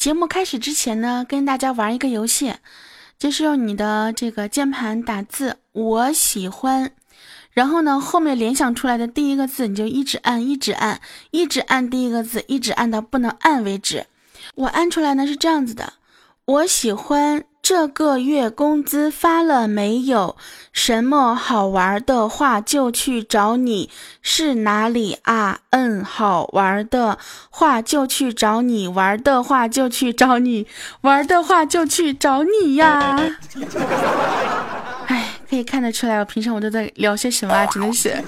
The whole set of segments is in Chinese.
节目开始之前呢，跟大家玩一个游戏，就是用你的这个键盘打字“我喜欢”，然后呢，后面联想出来的第一个字，你就一直按，一直按，一直按第一个字，一直按到不能按为止。我按出来呢是这样子的：我喜欢。这个月工资发了没有？什么好玩的话就去找你，是哪里啊？嗯，好玩的话就去找你，玩的话就去找你，玩的话就去找你呀！哎，可以看得出来，我平常我都在聊些什么啊？真的是。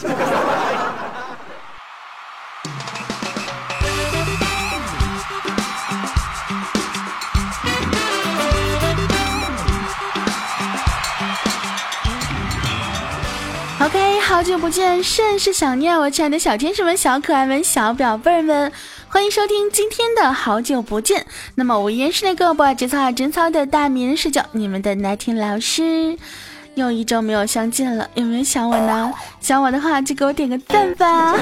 好久不见，甚是想念我亲爱的小天使们、小可爱们、小宝贝儿们，欢迎收听今天的好久不见。那么我依然是那个不爱节操爱贞操的大名人视角，你们的奶听老师。又一周没有相见了，有没有想我呢？想我的话就给我点个赞吧。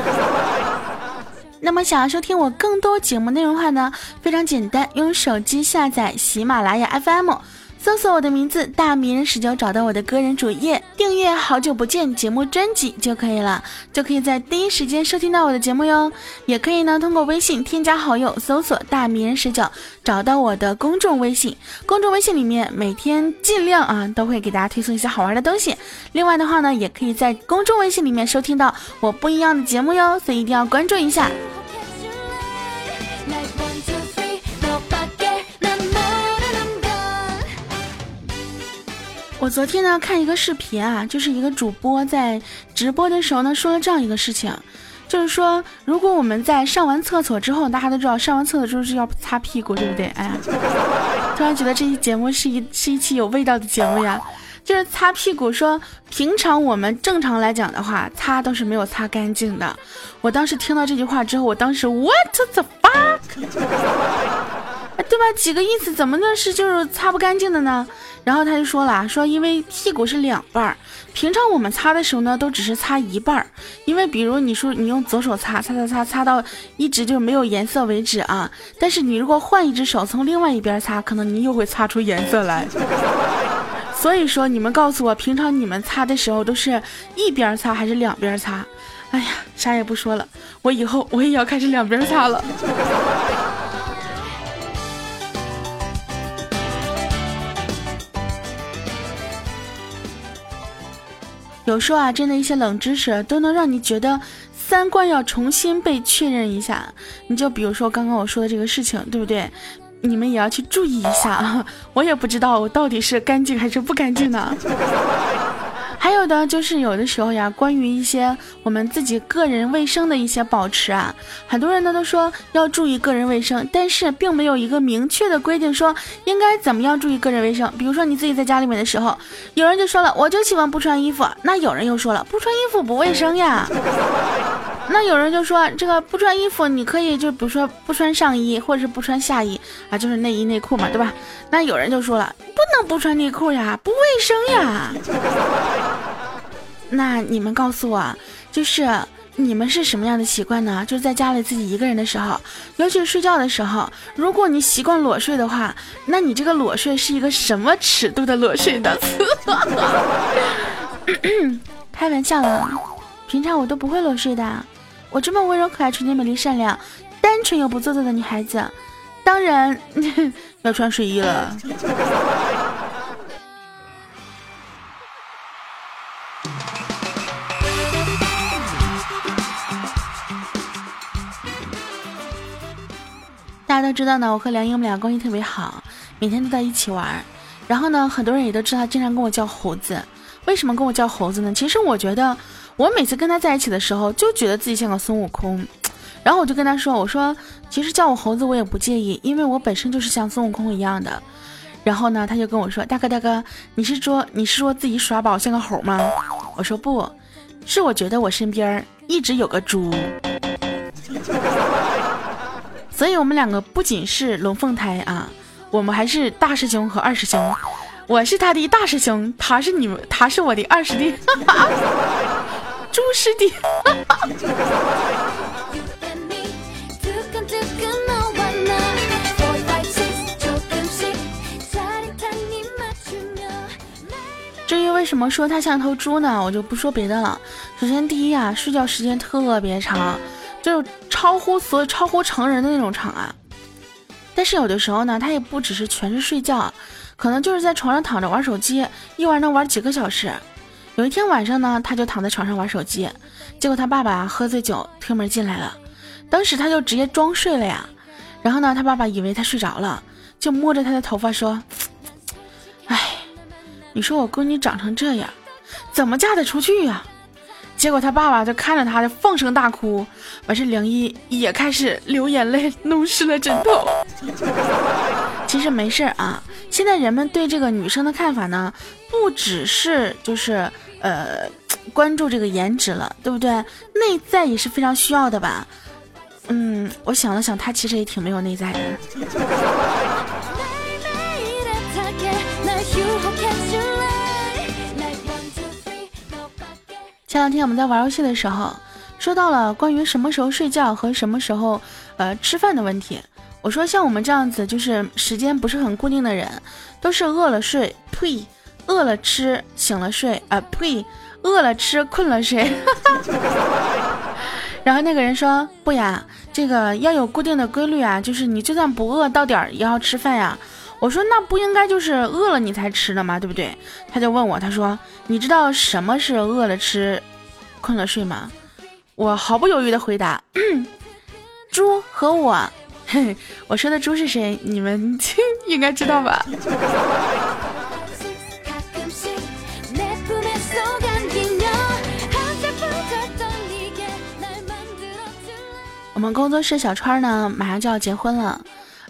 那么想要收听我更多节目内容的话呢，非常简单，用手机下载喜马拉雅 FM。搜索我的名字“大迷人十九”，找到我的个人主页，订阅“好久不见”节目专辑就可以了，就可以在第一时间收听到我的节目哟。也可以呢，通过微信添加好友，搜索“大迷人十九”，找到我的公众微信。公众微信里面每天尽量啊，都会给大家推送一些好玩的东西。另外的话呢，也可以在公众微信里面收听到我不一样的节目哟，所以一定要关注一下。我昨天呢看一个视频啊，就是一个主播在直播的时候呢说了这样一个事情，就是说如果我们在上完厕所之后，大家都知道上完厕所之后是要擦屁股，对不对？哎呀，突然觉得这期节目是一是一期有味道的节目呀，就是擦屁股。说平常我们正常来讲的话，擦都是没有擦干净的。我当时听到这句话之后，我当时 What the fuck？对吧？几个意思？怎么能是就是擦不干净的呢？然后他就说了，说因为屁股是两半儿，平常我们擦的时候呢，都只是擦一半儿。因为比如你说你用左手擦，擦擦擦擦到一直就没有颜色为止啊。但是你如果换一只手从另外一边擦，可能你又会擦出颜色来。所以说你们告诉我，平常你们擦的时候都是一边擦还是两边擦？哎呀，啥也不说了，我以后我也要开始两边擦了。有时候啊，真的一些冷知识都能让你觉得三观要重新被确认一下。你就比如说刚刚我说的这个事情，对不对？你们也要去注意一下啊！我也不知道我到底是干净还是不干净呢。还有的就是有的时候呀，关于一些我们自己个人卫生的一些保持啊，很多人呢都说要注意个人卫生，但是并没有一个明确的规定说应该怎么样注意个人卫生。比如说你自己在家里面的时候，有人就说了，我就喜欢不穿衣服，那有人又说了，不穿衣服不卫生呀。那有人就说这个不穿衣服，你可以就比如说不穿上衣或者是不穿下衣啊，就是内衣内裤嘛，对吧？那有人就说了，不能不穿内裤呀，不卫生呀。那你们告诉我，就是你们是什么样的习惯呢？就是在家里自己一个人的时候，尤其是睡觉的时候，如果你习惯裸睡的话，那你这个裸睡是一个什么尺度的裸睡的？开玩笑了，平常我都不会裸睡的。我这么温柔可爱、纯洁美丽善良、单纯又不做作的女孩子，当然 要穿睡衣了。大家都知道呢，我和梁英我们俩关系特别好，每天都在一起玩。然后呢，很多人也都知道，经常跟我叫猴子。为什么跟我叫猴子呢？其实我觉得。我每次跟他在一起的时候，就觉得自己像个孙悟空，然后我就跟他说：“我说其实叫我猴子我也不介意，因为我本身就是像孙悟空一样的。”然后呢，他就跟我说：“大哥大哥，你是说你是说自己耍宝像个猴吗？”我说：“不是，我觉得我身边一直有个猪，所以我们两个不仅是龙凤胎啊，我们还是大师兄和二师兄。我是他的大师兄，他是你们，他是我的二师弟。”猪师弟。至于为什么说他像头猪呢？我就不说别的了。首先，第一啊，睡觉时间特别长，就是超乎所超乎成人的那种长啊。但是有的时候呢，他也不只是全是睡觉，可能就是在床上躺着玩手机，一玩能玩几个小时。有一天晚上呢，他就躺在床上玩手机，结果他爸爸喝醉酒推门进来了，当时他就直接装睡了呀。然后呢，他爸爸以为他睡着了，就摸着他的头发说：“哎，你说我闺女长成这样，怎么嫁得出去呀？”结果他爸爸就看着他，就放声大哭，完事梁一也开始流眼泪，弄湿了枕头。其实没事啊，现在人们对这个女生的看法呢，不只是就是呃关注这个颜值了，对不对？内在也是非常需要的吧？嗯，我想了想，他其实也挺没有内在的。前两天我们在玩游戏的时候，说到了关于什么时候睡觉和什么时候呃吃饭的问题。我说像我们这样子，就是时间不是很固定的人，都是饿了睡，呸，饿了吃，醒了睡，啊呸，饿了吃，困了睡。然后那个人说不呀，这个要有固定的规律啊，就是你就算不饿，到点儿也要吃饭呀。我说那不应该就是饿了你才吃的吗？对不对？他就问我，他说你知道什么是饿了吃，困了睡吗？我毫不犹豫的回答，猪和我。我说的猪是谁？你们应该知道吧？我们工作室小川呢，马上就要结婚了。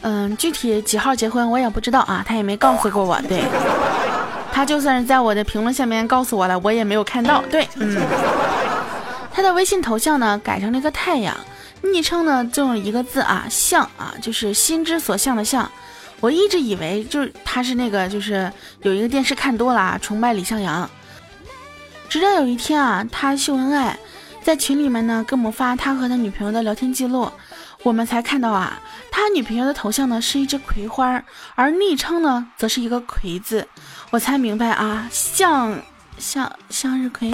嗯，具体几号结婚我也不知道啊，他也没告诉过我。对，他就算是在我的评论下面告诉我了，我也没有看到。对，嗯，他的微信头像呢改成了一个太阳，昵称呢就用一个字啊，向啊，就是心之所向的向。我一直以为就是他是那个，就是有一个电视看多了啊，崇拜李向阳。直到有一天啊，他秀恩爱，在群里面呢跟我们发他和他女朋友的聊天记录。我们才看到啊，他女朋友的头像呢是一只葵花，而昵称呢则是一个葵字，我才明白啊，向向向日葵。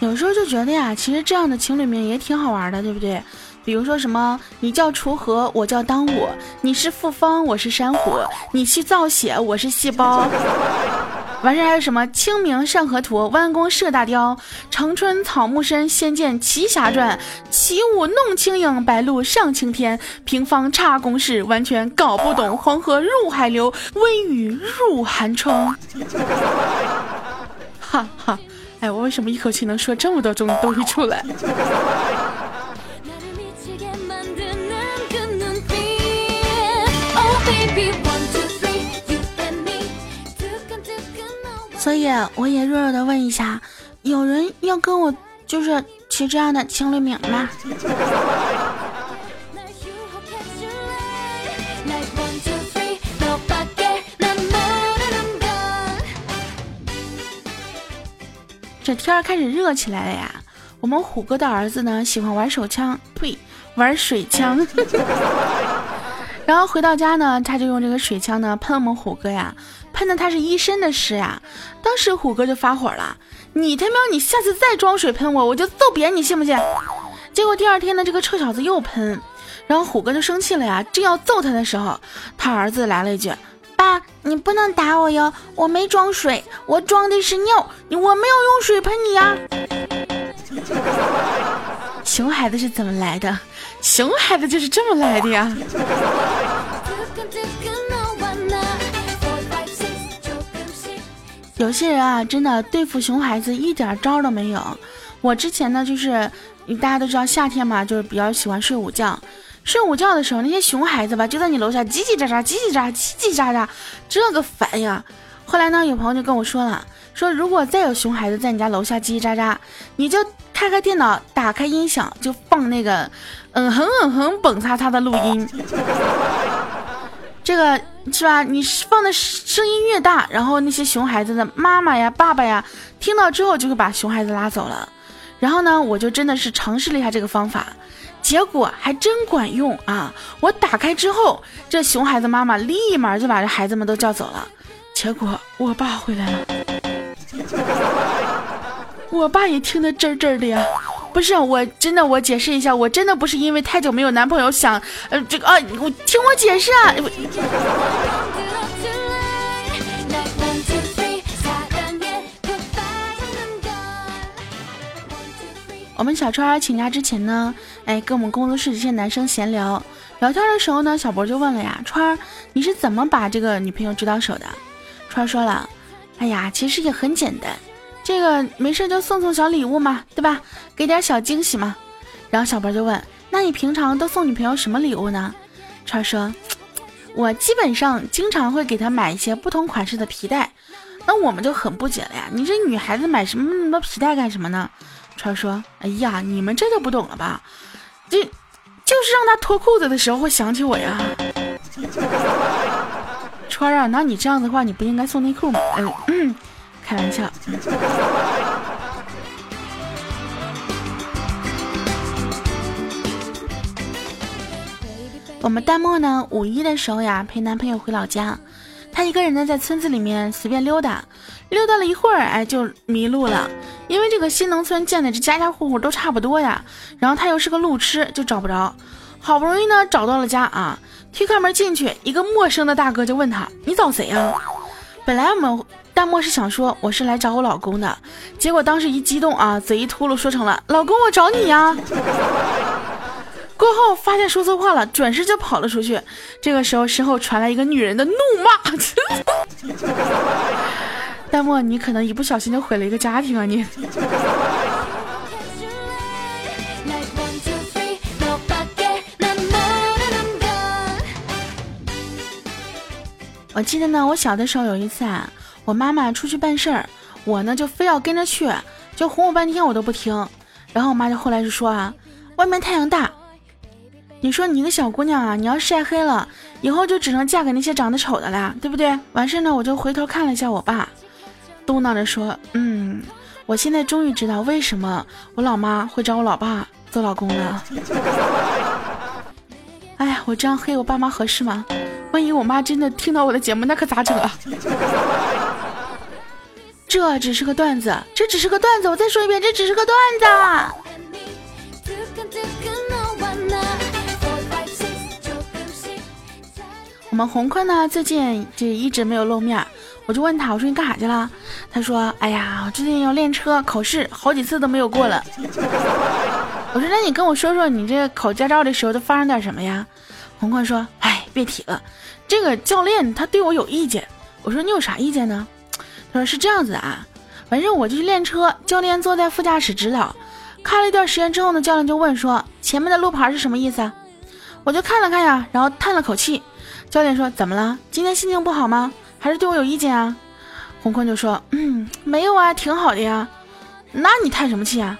有时候就觉得呀，其实这样的情侣名也挺好玩的，对不对？比如说什么，你叫锄禾，我叫当午；你是复方，我是山火；你去造血，我是细胞。完事还有什么？清明上河图，弯弓射大雕；长春草木深，仙剑奇侠传；起舞弄清影，白鹭上青天。平方差公式，完全搞不懂。黄河入海流，微雨入寒窗。哈哈，哎，我为什么一口气能说这么多种东西出来？所以我也弱弱的问一下，有人要跟我就是起这样的情侣名吗？这天儿开始热起来了呀！我们虎哥的儿子呢，喜欢玩手枪，呸，玩水枪。然后回到家呢，他就用这个水枪呢喷我们虎哥呀。喷的他是一身的湿呀！当时虎哥就发火了：“你他喵，你下次再装水喷我，我就揍扁你，信不信？”结果第二天呢，这个臭小子又喷，然后虎哥就生气了呀，正要揍他的时候，他儿子来了一句：“爸，你不能打我哟，我没装水，我装的是尿，我没有用水喷你呀。”熊孩子是怎么来的？熊孩子就是这么来的呀！有些人啊，真的对付熊孩子一点招都没有。我之前呢，就是大家都知道夏天嘛，就是比较喜欢睡午觉。睡午觉的时候，那些熊孩子吧，就在你楼下叽叽喳喳、叽叽喳、叽叽喳喳，这个烦呀。后来呢，有朋友就跟我说了，说如果再有熊孩子在你家楼下叽叽喳喳，你就开开电脑，打开音响，就放那个嗯哼嗯哼蹦擦擦的录音。这个是吧？你放的声音越大，然后那些熊孩子的妈妈呀、爸爸呀，听到之后就会把熊孩子拉走了。然后呢，我就真的是尝试了一下这个方法，结果还真管用啊！我打开之后，这熊孩子妈妈立马就把这孩子们都叫走了。结果我爸回来了，我爸也听得真真的呀。不是，我真的，我解释一下，我真的不是因为太久没有男朋友想，呃，这个啊，我听我解释啊。我们小川请假之前呢，哎，跟我们工作室这些男生闲聊，聊天的时候呢，小博就问了呀，川儿，你是怎么把这个女朋友追到手的？川儿说了，哎呀，其实也很简单，这个没事就送送小礼物嘛，对吧？给点小惊喜嘛。然后小博就问，那你平常都送女朋友什么礼物呢？川说，我基本上经常会给她买一些不同款式的皮带。那我们就很不解了呀，你这女孩子买什么那么多皮带干什么呢？川说：“哎呀，你们这就不懂了吧？这就是让她脱裤子的时候会想起我呀。”川啊，那你这样的话，你不应该送内裤吗？嗯，开玩笑。我们淡漠呢，五一的时候呀，陪男朋友回老家，他一个人呢在村子里面随便溜达。溜达了一会儿，哎，就迷路了。因为这个新农村建的这家家户户都差不多呀，然后他又是个路痴，就找不着。好不容易呢找到了家啊，推开门进去，一个陌生的大哥就问他：“你找谁呀？”本来我们淡漠是想说我是来找我老公的，结果当时一激动啊，嘴一秃噜说成了：“老公，我找你呀。”过后发现说错话了，转身就跑了出去。这个时候身后传来一个女人的怒骂。弹幕，你可能一不小心就毁了一个家庭啊！你。我记得呢，我小的时候有一次啊，我妈妈出去办事儿，我呢就非要跟着去，就哄我半天我都不听。然后我妈就后来就说啊，外面太阳大，你说你一个小姑娘啊，你要晒黑了，以后就只能嫁给那些长得丑的啦，对不对？完事呢，我就回头看了一下我爸。嘟囔着说：“嗯，我现在终于知道为什么我老妈会找我老爸做老公了。哎呀，我这样黑我爸妈合适吗？万一我妈真的听到我的节目，那可咋整啊？这只是个段子，这只是个段子。我再说一遍，这只是个段子。我们红坤呢，最近就一直没有露面。”我就问他，我说你干啥去了？他说：哎呀，我最近要练车，考试好几次都没有过了。我说那你跟我说说，你这考驾照的时候都发生点什么呀？红坤说：哎，别提了，这个教练他对我有意见。我说你有啥意见呢？说是这样子啊，反正我就去练车，教练坐在副驾驶指导，开了一段时间之后呢，教练就问说前面的路牌是什么意思？我就看了看呀，然后叹了口气。教练说怎么了？今天心情不好吗？还是对我有意见啊？洪坤就说：“嗯，没有啊，挺好的呀。那你叹什么气啊？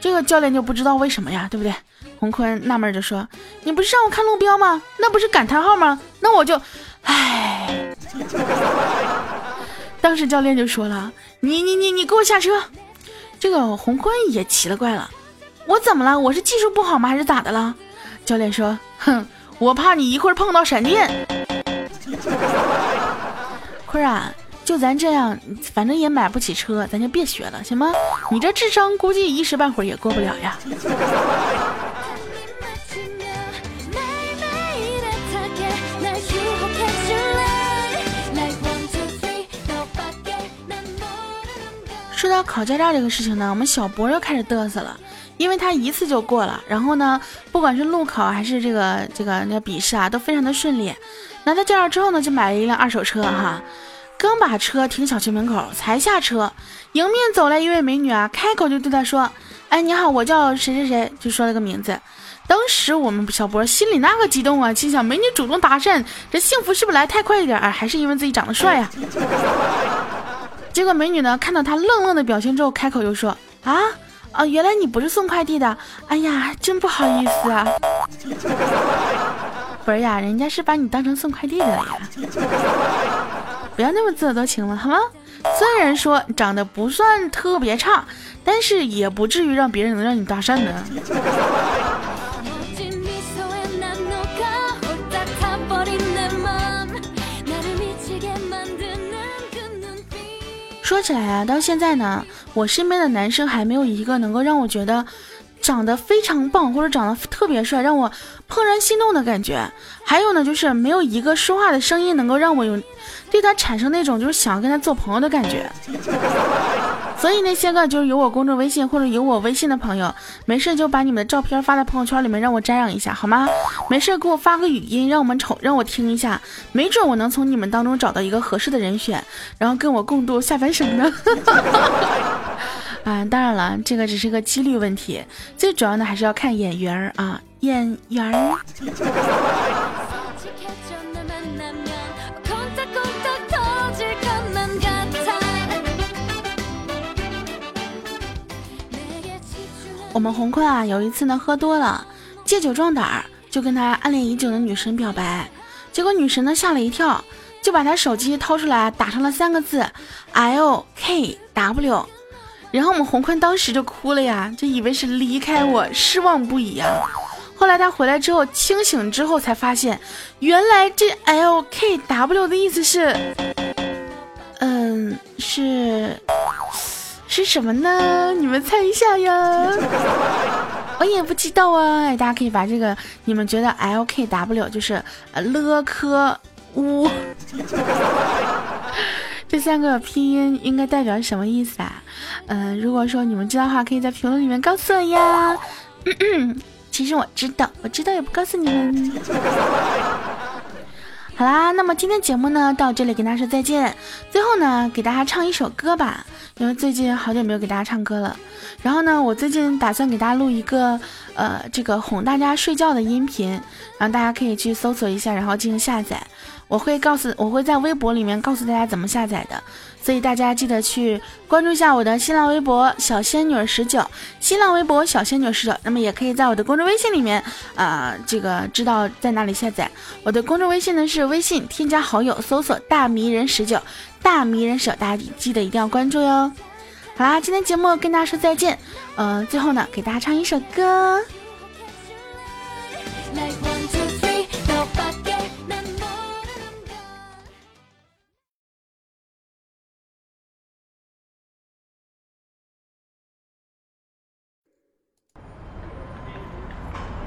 这个教练就不知道为什么呀，对不对？”洪坤纳闷就说：“你不是让我看路标吗？那不是感叹号吗？那我就……唉。”当时教练就说了：“你你你你给我下车！”这个洪坤也奇了怪了：“我怎么了？我是技术不好吗？还是咋的了？”教练说：“哼，我怕你一会儿碰到闪电。”坤儿啊，就咱这样，反正也买不起车，咱就别学了，行吗？你这智商估计一时半会儿也过不了呀。到考驾照这个事情呢，我们小博又开始嘚瑟了，因为他一次就过了，然后呢，不管是路考还是这个这个那笔试啊，都非常的顺利。拿到驾照之后呢，就买了一辆二手车哈。刚把车停小区门口，才下车，迎面走来一位美女啊，开口就对他说：“哎，你好，我叫谁谁谁。”就说了个名字。当时我们小博心里那个激动啊，心想美女主动搭讪，这幸福是不是来太快一点啊？还是因为自己长得帅呀？结果美女呢，看到他愣愣的表情之后，开口又说：“啊啊，原来你不是送快递的，哎呀，真不好意思啊。”不是呀，人家是把你当成送快递的了呀，不要那么自作多情了好吗？虽然说长得不算特别差，但是也不至于让别人能让你搭讪的。说起来啊，到现在呢，我身边的男生还没有一个能够让我觉得长得非常棒，或者长得特别帅，让我怦然心动的感觉。还有呢，就是没有一个说话的声音能够让我有对他产生那种就是想要跟他做朋友的感觉。所以那些个就是有我公众微信或者有我微信的朋友，没事就把你们的照片发在朋友圈里面，让我瞻仰一下，好吗？没事给我发个语音，让我们瞅，让我听一下，没准我能从你们当中找到一个合适的人选，然后跟我共度下半生呢。啊，当然了，这个只是个几率问题，最主要的还是要看眼缘儿啊，眼缘儿。我们红坤啊，有一次呢喝多了，借酒壮胆儿，就跟他暗恋已久的女神表白。结果女神呢吓了一跳，就把他手机掏出来，打上了三个字 L K W。然后我们红坤当时就哭了呀，就以为是离开我，失望不已啊。后来他回来之后清醒之后才发现，原来这 L K W 的意思是，嗯，是。是什么呢？你们猜一下呀！我也不知道啊。大家可以把这个你们觉得 L K W 就是呃勒科乌 这三个拼音应该代表什么意思啊？嗯，如果说你们知道的话，可以在评论里面告诉我呀。其实我知道，我知道也不告诉你们。好啦，那么今天节目呢到这里跟大家说再见。最后呢，给大家唱一首歌吧，因为最近好久没有给大家唱歌了。然后呢，我最近打算给大家录一个呃这个哄大家睡觉的音频，然后大家可以去搜索一下，然后进行下载。我会告诉，我会在微博里面告诉大家怎么下载的。所以大家记得去关注一下我的新浪微博小仙女十九，新浪微博小仙女十九。那么也可以在我的公众微信里面，啊，这个知道在哪里下载。我的公众微信呢是微信添加好友，搜索大迷人十九，大迷人十九，大家记得一定要关注哟。好啦，今天节目跟大家说再见，嗯，最后呢给大家唱一首歌。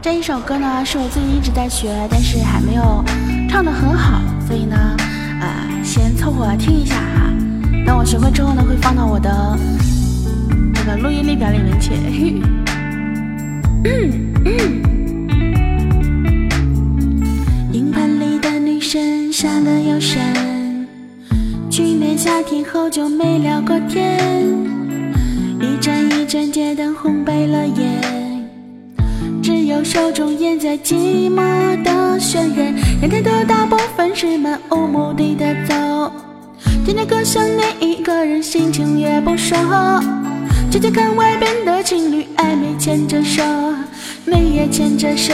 这一首歌呢，是我最近一直在学，但是还没有唱的很好，所以呢，呃，先凑合听一下哈。等我学会之后呢，会放到我的那个录音列表里面去。银盘里的女神杀了又闪，去年夏天后就没聊过天，一盏一盏街灯红白了眼。手中烟在寂寞的渲染，人太多，大部分是漫无目的的走。听着歌想念一个人，心情也不爽。悄悄看外边的情侣暧昧牵着手，你也牵着手，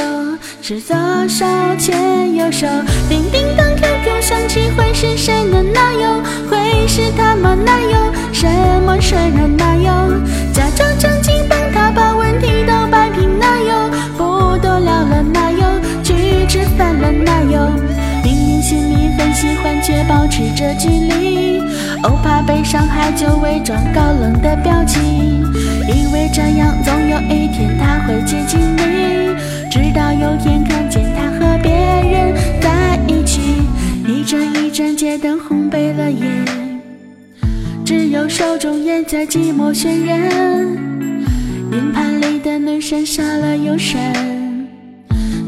是左手牵右手。叮叮当，QQ 响起，会是谁呢？哪有？会是他吗？男友？什么事呢？哪有？假装正经帮他把问题都摆，了哪有？去吃饭了哪有？明明心里很喜欢，却保持着距离。哦，怕被伤害，就伪装高冷的表情，以为这样总有一天他会接近你。直到有天看见他和别人在一起，一盏一盏街灯烘焙了夜，只有手中烟在寂寞渲染。硬盘里的女神杀了又删。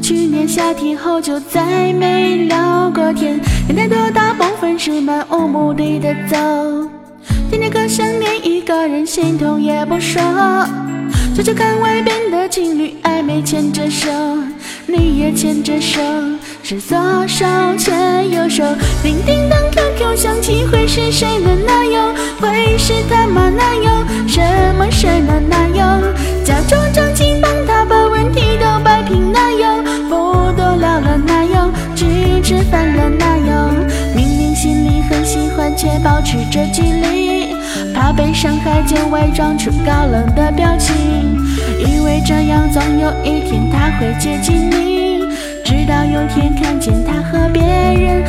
去年夏天后就再没聊过天，人太多，大部分是漫无目的的走。听着歌想念一个人，心痛也不说。悄悄看外边的情侣暧昧牵着手，你也牵着手，是左手牵右手。叮叮当，QQ 响起，会是谁呢？哪有？会是他吗？哪有？什么事呢？哪明明心里很喜欢，却保持着距离，怕被伤害就伪装出高冷的表情，以为这样总有一天他会接近你，直到有天看见他和别人